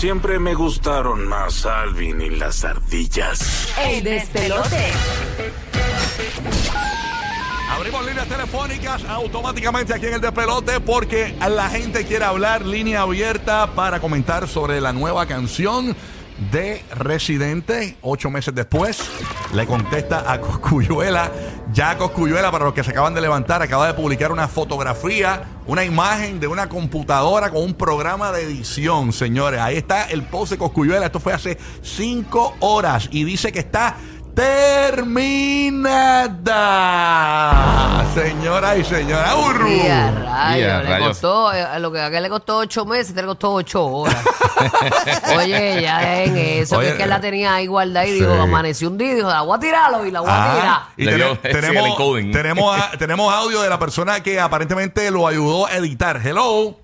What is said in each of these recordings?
Siempre me gustaron más Alvin y las ardillas. El despelote. Abrimos líneas telefónicas automáticamente aquí en el despelote porque la gente quiere hablar línea abierta para comentar sobre la nueva canción de Residente. Ocho meses después le contesta a Coscuyuela. Ya Coscuyuela, para los que se acaban de levantar, acaba de publicar una fotografía, una imagen de una computadora con un programa de edición, señores. Ahí está el post de Coscuyuela. Esto fue hace cinco horas y dice que está terminada. Señora y señora Urru. Y a rayos, Y a le rayos. costó, eh, lo que a aquel le costó ocho meses, te le costó ocho horas. Oye, ya en eso, Oye, que es que la tenía ahí guardada y dijo, amaneció un día y dijo, la voy a tirarlo y la voy a tirar. Ah, y Le tene- dio- sí, el tenemos, encoding. tenemos, a- tenemos audio de la persona que aparentemente lo ayudó a editar. Hello.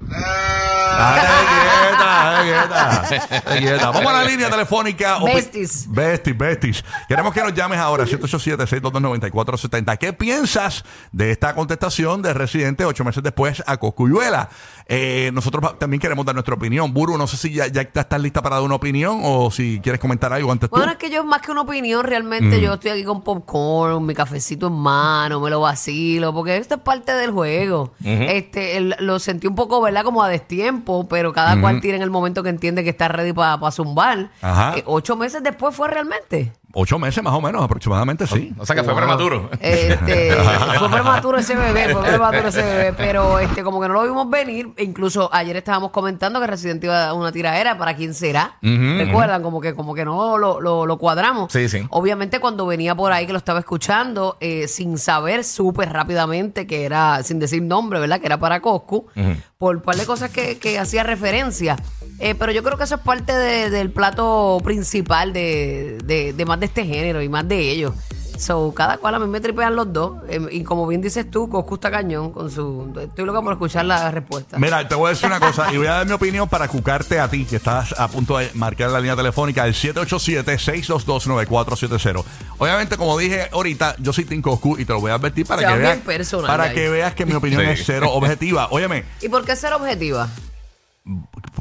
Ah, quieta, quieta, quieta. Vamos a la línea telefónica. Besties. Besties, besties. Queremos que nos llames ahora, 787-622-9470. ¿Qué piensas de esta contestación de Residente ocho meses después a Coscuyuela? Eh, nosotros también queremos dar nuestra opinión. Buru, no sé si ya, ya estás lista para dar una opinión o si quieres comentar algo antes tú. Bueno, es que yo más que una opinión, Mm. realmente yo estoy aquí con popcorn, mi cafecito en mano, me lo vacilo, porque esto es parte del juego. Este, el- lo sentí un poco, ¿verdad? Como a destiempo, pero cada cual tiene en el momento que entiende que está ready para zumbar. Ajá. Eh, ocho meses después fue realmente. Ocho meses más o menos, aproximadamente, sí. O sea que fue Wow. prematuro. Este, fue prematuro ese bebé, fue prematuro ese bebé, pero este, como que no lo vimos venir. E incluso ayer estábamos comentando que Resident iba a dar una tiraera para quién será. Recuerdan, como que, como que no lo, lo- lo cuadramos. Sí, sí. Obviamente, cuando venía por ahí que lo estaba escuchando, eh, sin saber súper rápidamente que era, sin decir nombre, ¿verdad? Que era para Coscu, por un par de cosas que, que hacía referencia. Eh, pero yo creo que eso es parte de- del plato principal de, de- de más de este género y más de ellos. So, cada cual a mí me tripean los dos. Eh, y como bien dices tú, Coscu está cañón con su. Estoy loca por escuchar la respuesta. Mira, te voy a decir una cosa y voy a dar mi opinión para cucarte a ti, que estás a punto de marcar la línea telefónica del 787-622-9470. Obviamente, como dije ahorita, yo soy Tim Coscu y te lo voy a advertir para, Se que va veas, bien personal para ahí. que veas que mi opinión Sí. es cero objetiva. Óyeme, ¿Y por qué ser objetiva?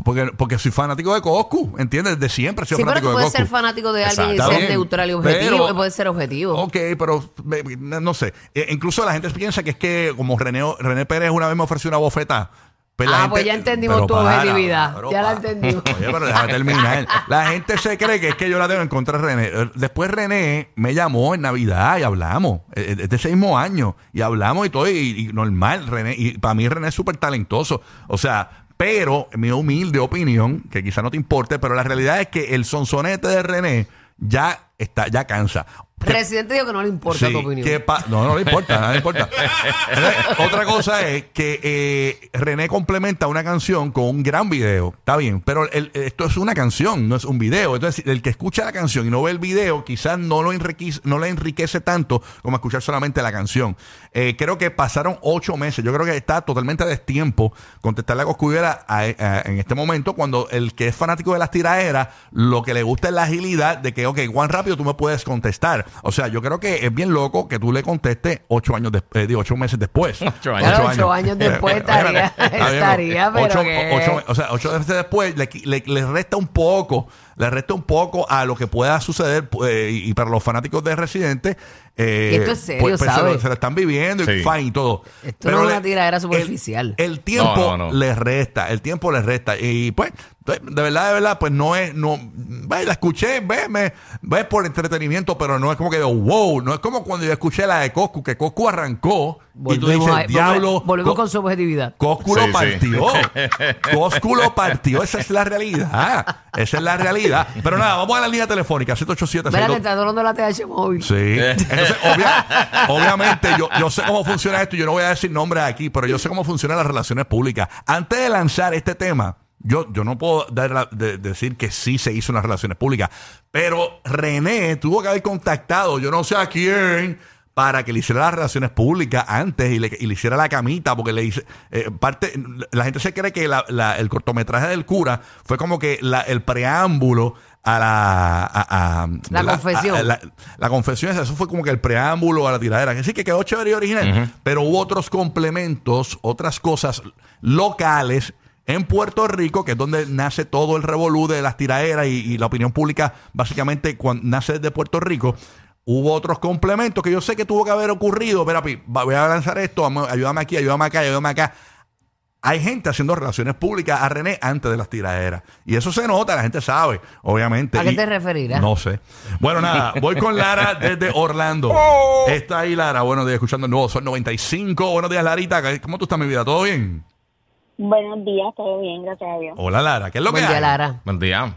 Porque, porque soy fanático de Coscu, ¿entiendes? De siempre sido Sí, pero fanático tú de puedes Coscu. ser fanático de alguien y Exacto. ser Está bien. neutral y objetivo. Pero- y puedes ser objetivo. Ok, pero me- me- no sé. Eh, incluso la gente piensa que es que como René, René Pérez una vez me ofreció una bofeta. Pues la Ah, gente- pues ya entendimos pero tu objetividad. Ya la entendimos. Oye, pero déjame terminar. La gente se cree que es que yo la tengo en contra de René. Eh, Después René me llamó en Navidad y hablamos. eh, eh, de ese mismo año. Y hablamos y todo. Y, y normal, René. Y para mí René es súper talentoso. O sea, pero mi humilde opinión, que quizá no te importe, pero la realidad es que el sonsonete de René ya está, ya cansa. Residente dijo que no le importa Sí, tu opinión. ¿qué pa- no, no le importa, nada le importa. Entonces, otra cosa es que eh, René complementa una canción con un gran video. Está bien, pero el- esto es una canción, no es un video. Entonces, el que escucha la canción y no ve el video, quizás no lo enriquece, no le enriquece tanto como escuchar solamente la canción. Eh, creo que pasaron ocho meses. Yo creo que está totalmente a destiempo contestarle a Coscuyuela a- a- en este momento cuando el que es fanático de las tiraderas, lo que le gusta es la agilidad de que, ok, Juan rápido tú me puedes contestar. O sea, yo creo que es bien loco que tú le contestes ocho años después, digo, ocho meses después. Ocho años. Claro, ocho años después estaría- Está bien, estaría, pero ocho, que- ocho- o sea, ocho meses después le, le- le resta un poco, le resta un poco a lo que pueda suceder eh, y, y para los fanáticos de Residente. eh, Y esto es serio, pues, pues, se, lo, ¿sabes? se lo están viviendo y Sí. fine y todo. Esto no es le- una tiradera el- superficial. El, tiempo No, no, no. les resta, el tiempo les resta. Y pues, de verdad, de verdad, pues no es, no, ve, la escuché, ve, me, ve por entretenimiento, pero no es como que digo, wow, no es como cuando yo escuché la de Coscu, que Coscu arrancó y tú dices, a- diablo. volvemos Co- con su objetividad. Coscu lo Sí, sí. partió. Coscu lo partió. Esa es la realidad. Esa es la realidad. Pero nada, vamos a la línea telefónica. 787 Mira, te está hablando la TH móvil. Sí. Entonces, obvia- obviamente, yo, yo sé cómo funciona esto. Yo no voy a decir nombres aquí, pero yo sé cómo funcionan las relaciones públicas. Antes de lanzar este tema, yo, yo no puedo dar la- de- decir que sí se hizo unas relaciones públicas. Pero René tuvo que haber contactado, yo no sé a quién, para que le hiciera las relaciones públicas antes y le, y le hiciera la camita, porque le hice. eh, parte, la gente se cree que la- la- el cortometraje del cura fue como que la- el preámbulo a la. a- a- La confesión. A- la- la confesión eso fue como que el preámbulo a la tiradera. Que sí que quedó chévere y original, pero hubo otros complementos, otras cosas locales en Puerto Rico, que es donde nace todo el revolú de las tiraderas y, y la opinión pública, básicamente, cuando nace desde Puerto Rico. Hubo otros complementos que yo sé que tuvo que haber ocurrido. Va- voy a lanzar esto, ayúdame aquí, ayúdame acá, ayúdame acá. Hay gente haciendo relaciones públicas a René antes de las tiraderas. Y eso se nota, la gente sabe, obviamente. ¿A qué Y- te referirás? No sé. Bueno, nada, voy con Lara desde Orlando. Está ahí Lara, buenos días, escuchando el nuevo Sol 95. Buenos días, Larita. ¿Cómo tú estás, mi vida? ¿Todo bien? Buenos días, todo bien, gracias a Dios. Hola, Lara. ¿Qué es lo Buen que día, hay? Lara. Buen día.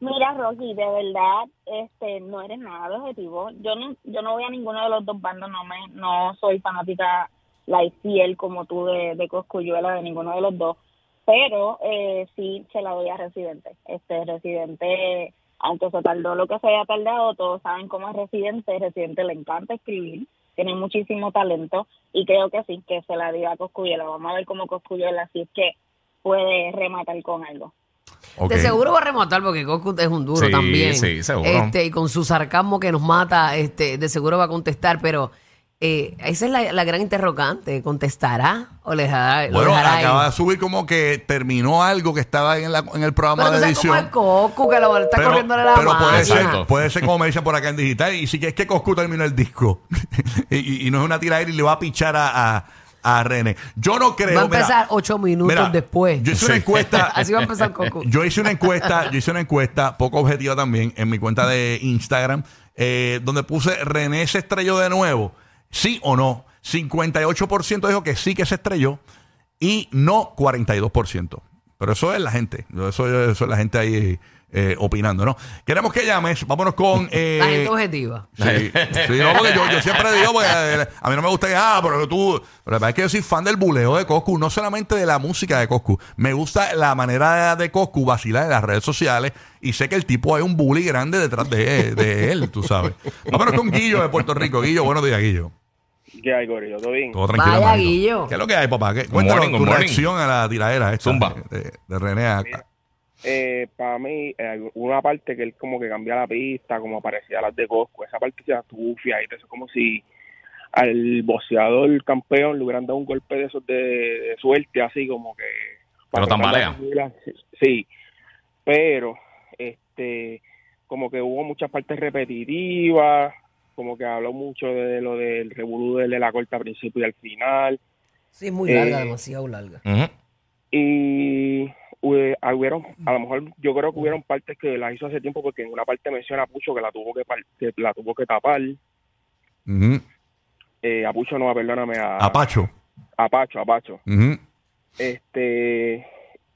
Mira, Rocky, de verdad, este, no eres nada de objetivo. Yo no, yo no voy a ninguno de los dos bandos, no me, no soy fanática like fiel como tú de, de Coscuyuela de ninguno de los dos, pero eh, sí se la doy a Residente. Este Residente, aunque se tardó lo que se haya tardado, todos saben cómo es Residente. Residente le encanta escribir, tiene muchísimo talento y creo que sí, que se la dio a Coscuyuela. Vamos a ver cómo Coscuyuela, si es que puede rematar con algo. De seguro va a rematar porque Coscu es un duro Sí, también. sí, seguro. Este, y con su sarcasmo que nos mata, este, de seguro va a contestar, pero eh, esa es la, la gran interrogante. ¿Contestará o le dejará, Bueno, dejará ahí? acaba de subir como que terminó algo que estaba en, la- en el programa Pero tú de sabes edición. es Coscu, que lo está Pero, corriéndole la pero puede, ser, puede ser como me dicen por acá en digital. Y sí que es que Coscu terminó el disco. y, y- y no es una tiradera y le va a pichar a, a, a René. Yo no creo. Va a mira, empezar ocho minutos mira, después. Yo hice una encuesta. Así va a empezar Coscu. Yo hice una encuesta, yo hice una encuesta poco objetiva también en mi cuenta de Instagram, eh, donde puse René se estrelló de nuevo. ¿Sí o no? 58% dijo que sí que se estrelló y no 42%. Pero eso es la gente. Eso, eso es la gente ahí eh, opinando, ¿no? Queremos que llames. Vámonos con. eh, La gente objetiva. Sí, sí, no, porque yo, yo siempre digo, porque eh, a mí no me gusta que, ah, pero tú, pero la verdad es que yo soy fan del buleo de Coscu, no solamente de la música de Coscu, me gusta la manera de Coscu vacilar en las redes sociales y sé que el tipo hay un bully grande detrás de, de él, tú sabes. Vámonos con Guillo de Puerto Rico. Guillo, buenos días, Guillo. ¿Qué hay, Gorillo? ¿Todo bien? Todo tranquilo, Vaya. Guillo. ¿Qué es lo que hay, papá? ¿Qué- Cuéntanos morning, tu morning. reacción a la tiradera esta Zumba. de, de René. a- Eh, para mí, eh, una parte que él como que cambia la pista, como parecía las de Cosco, esa parte se atufia y eso es como si al boxeador campeón le hubieran dado un golpe de esos de, de suerte, así como que... Pero para tambalea. Sí, pero este como que hubo muchas partes repetitivas, como que habló mucho de lo del revolú de la corta al principio y al final. Sí, es muy larga, Eh, demasiado larga. Y hubieron, a lo mejor yo creo que hubieron partes que las hizo hace tiempo porque en una parte menciona a Pucho que la tuvo que, que la tuvo que tapar Ujú. eh, a Pucho no, perdóname a, A Pacho. a Pacho, a Pacho Ujú. este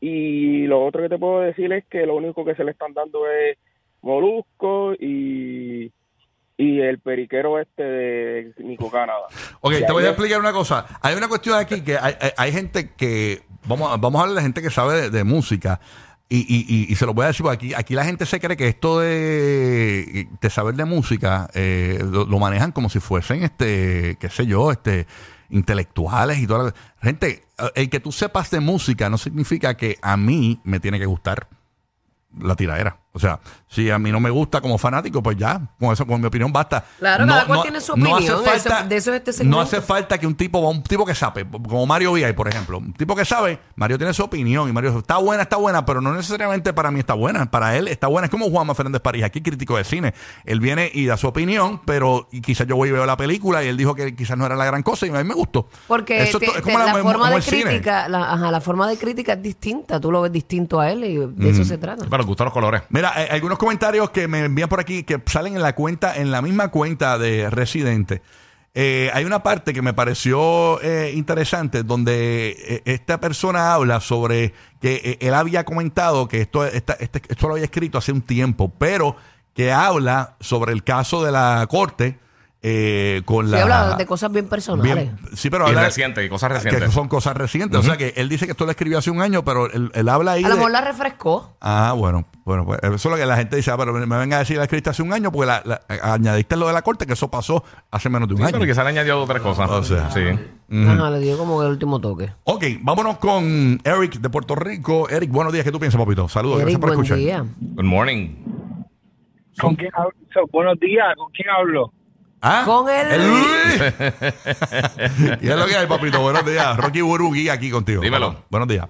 y lo otro que te puedo decir es que lo único que se le están dando es Molusco y y el periquero este de Nico Canadá Ok, Y te voy a explicar una cosa. Hay una cuestión aquí que hay, hay- hay gente que. Vamos a, vamos a hablar de gente que sabe de, de música. Y, y, y, se lo voy a decir, porque aquí, aquí la gente se cree que esto de, de saber de música eh, lo, lo manejan como si fuesen, este, qué sé yo, este, intelectuales y toda la Gente, el que tú sepas de música no significa que a mí me tiene que gustar la tiradera. O sea, si a mí no me gusta como fanático, pues ya, con eso, con mi opinión basta. Claro, cada cual tiene su no hace opinión, falta- eso- de eso es este. No hace falta que un tipo, un tipo que sabe, como Mario Villay, por ejemplo, un tipo que sabe, Mario tiene su opinión y Mario está buena, está buena, pero no necesariamente para mí está buena, para él está buena. Es como Juanma Fernández París, aquí crítico de cine. Él viene y da su opinión, pero y quizás yo voy y veo la película y él dijo que quizás no era la gran cosa y a mí me gustó. Porque Eso te- es es te- como la, como forma el de cine. crítica, la, ajá, la forma de crítica es distinta. Tú lo ves distinto a él y de eso se trata. Pero gustan los colores. Mira, eh, algunos comentarios que me envían por aquí que salen en la cuenta, en la misma cuenta de Residente. Eh, hay una parte que me pareció eh, interesante donde eh, esta persona habla sobre que él había comentado que esto, esta- este- esto lo había escrito hace un tiempo, pero que habla sobre el caso de la corte eh, con Se la... habla de cosas bien personales. Bien, sí, pero Y habla reciente, y cosas que recientes. son cosas recientes. O sea que él dice que esto lo escribió hace un año, pero él, él habla ahí. a lo de- mejor la refrescó. Ah, bueno, bueno, pues eso es lo que la gente dice, ah, pero me venga a decir la escrita hace un año, porque la, la- añadiste lo de la corte, que eso pasó hace menos de un Sí, año. pero quizás le añadió otras cosas. O sea. sí. Ajá, le dio como el último toque. Ok, vámonos con Eric de Puerto Rico. Eric, buenos días, ¿qué tú piensas, papito? Saludos, Eric, gracias por buen escuchar. día. Good morning. ¿Con quién hablo? So, buenos días, ¿con quién hablo? ¿Ah? Con el- Luis. ¿Y es lo que hay, papito? Buenos días. Rocky Burugui aquí contigo. Dímelo. Buenos días.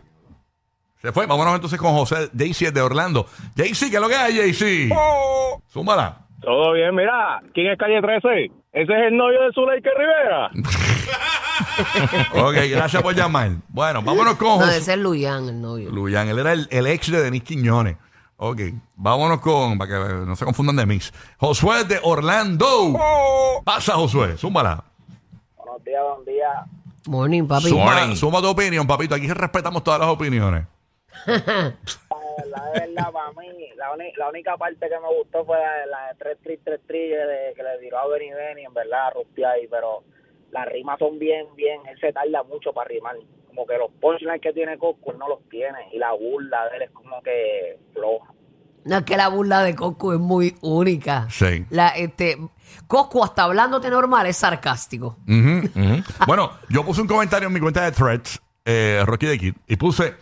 Se fue. Vámonos entonces con José Jaycee de Orlando. Jaycee, ¿qué es lo que hay, Jaycee? Súmala. Todo bien, mira, ¿quién es calle 13? Ese es el novio de Zuleika Rivera. Ok, gracias por llamar. Bueno, vámonos con No, José. ese es Luyan, el novio. Luyan, él era el, el ex de Denis Quiñones. Ok, vámonos con, para que no se confundan de mix. Josué de Orlando. Pasa, Josué, súmala. Buenos días, buen día. Morning, papi. Suma, Morning. suma tu opinión, papito. Aquí respetamos todas las opiniones. La verdad, para mí, la, uni- la única parte que me gustó fue la, de 3 3 3 3 de, que le tiró a Benny Benny, en verdad, rustia ahí, pero las rimas son bien, bien, él se tarda mucho para rimar. Como que los punchlines que tiene Cosco, él no los tiene, y la burla de él es como que floja. No, es que la burla de Coscu es muy única. Sí. La, este, Coscu, hasta hablándote normal, es sarcástico. Ujú, ujú. Bueno, yo puse un comentario en mi cuenta de Threads, eh, Rocky de Kid, y puse,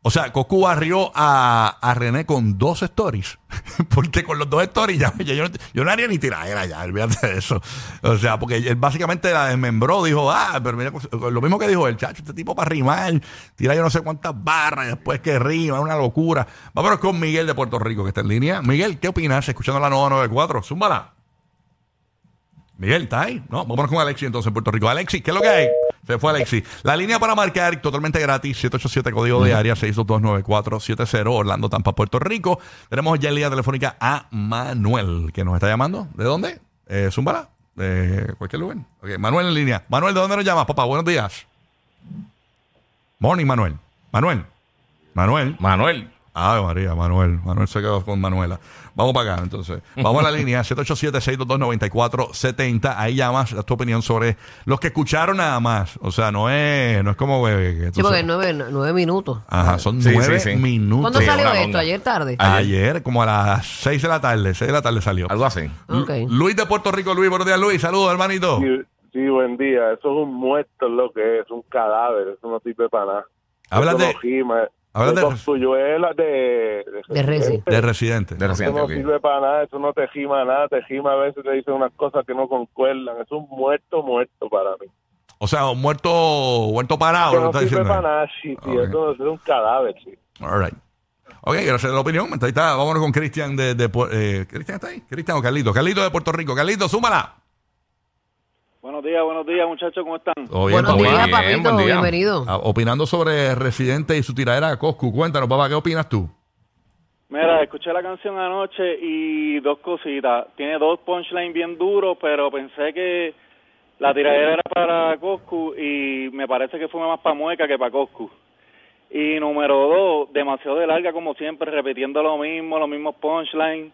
o sea, Cocu barrió a, a René con dos stories, porque con los dos stories ya, yo, no, haría ni tiradera ya, olvídate de eso. O sea, porque él básicamente la desmembró, dijo, ah, pero mira, lo mismo que dijo el chacho, este tipo para rimar, tira yo no sé cuántas barras, después que rima, una locura. Vámonos con Miguel de Puerto Rico, que está en línea. Miguel, ¿qué opinas? Escuchando la 994, zúmbala. Miguel, ¿está ahí? No, vámonos con Alexi entonces en Puerto Rico. Alexi, ¿qué es lo que hay? Se fue Alexi. La línea para marcar totalmente gratis, 787 código de área 6229470, Orlando, Tampa, Puerto Rico. Tenemos ya en línea telefónica a Manuel, que nos está llamando. ¿De dónde? Eh, Zúmbala. De cualquier lugar. Ok, Manuel en línea. Manuel, ¿de dónde nos llamas, papá? Buenos días. Morning, Manuel. Manuel. Manuel. Manuel. Ay, María, Manuel. Manuel se quedó con Manuela. Vamos para acá, entonces. Vamos a la línea 787-622-9470. Ahí llamas, das tu opinión sobre los que escucharon nada más. O sea, no es, no es como... que tú Sí, porque nueve, nueve minutos. Ajá, son Sí, nueve sí, sí. minutos. ¿Cuándo Sí, salió esto? ¿Ayer tarde? Ayer, como a las 6 de la tarde. 6 de la tarde salió. Algo así. Ok. Lu- Luis de Puerto Rico. Luis, buenos días, Luis. Saludos, hermanito. Sí, sí, buen día. Eso es un muerto es lo que es, un cadáver. Eso no sirve para nada. Hablas Eso de, no rima. hablas de- de... De Reci. de residente. De no sirve para nada, eso no te gima nada, te gima a veces te dicen unas cosas que no concuerdan. Es un muerto, muerto para mí. O sea, un muerto, muerto parado, Eso no está sirve diciendo. para nada, sí, sí, Ok. eso es un cadáver, sí. All right. Ok, gracias por la opinión. Ahí está. Vámonos con Cristian de... de eh, ¿Cristian está ahí? ¿Cristian o Carlito? Carlito de Puerto Rico. Carlito, súmala. Buenos días, buenos días, muchachos, ¿cómo están? Todo bien, Buenos papá. días, Bien, papito. buen día. Bienvenido. Ah, Opinando sobre Residente y su tiradera a Coscu. Cuéntanos, papá, ¿qué opinas tú? Mira, escuché la canción anoche y dos cositas. Tiene dos punchlines bien duros, pero pensé que la tiradera era para Coscu y me parece que fue más para Mueca que para Coscu. Y número dos, demasiado de larga como siempre, repitiendo lo mismo, los mismos punchlines.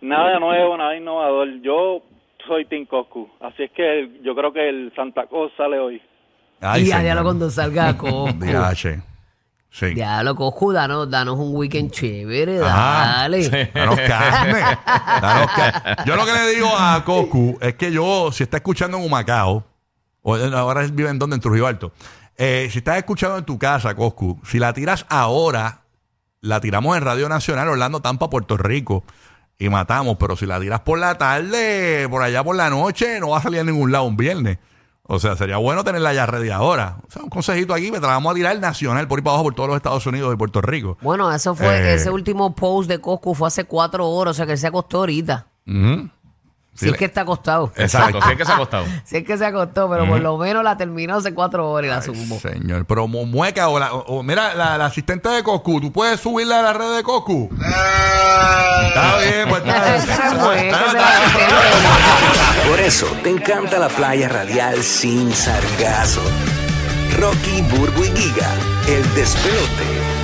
Nada nuevo, nada innovador. Yo soy Team Coscu, así es que yo creo que el Santa Claus sale hoy. Ay, y a señor. diablo cuando salga Coscu. DH. Sí. Diablo, Coscu, danos, danos un weekend chévere, Ajá. dale. Danos carne. Danos carne. Yo lo que le digo a Coscu es que yo, si está escuchando en Humacao, o en- ahora él vive en donde, en Trujillo Alto, eh, si estás escuchando en tu casa, Coscu, si la tiras ahora, la tiramos en Radio Nacional, Orlando, Tampa, Puerto Rico, y matamos, pero si la tiras por la tarde, por allá por la noche, no va a salir a ningún lado un viernes. O sea, sería bueno tenerla ya ready ahora. O sea, un consejito aquí, me la vamos a tirar nacional por ahí para abajo por todos los Estados Unidos y Puerto Rico. Bueno, eso fue, Eh. ese último post de Coscu fue hace cuatro horas, o sea que él se acostó ahorita. Ujú. Si Sí, es que está acostado. Exacto. Sí, es que se ha costado. Si es que se acostó, pero por lo menos la terminó hace cuatro horas y la zumbó. Señor, pero mu- mueca o, la, o- o mira, la, la asistente de Coscu, ¿tú puedes subirla a la red de Coscu? Está bien, pues está asistente. Por eso te encanta la playa radial sin sargazo. Rocky, Burbu y Giga, el despelote.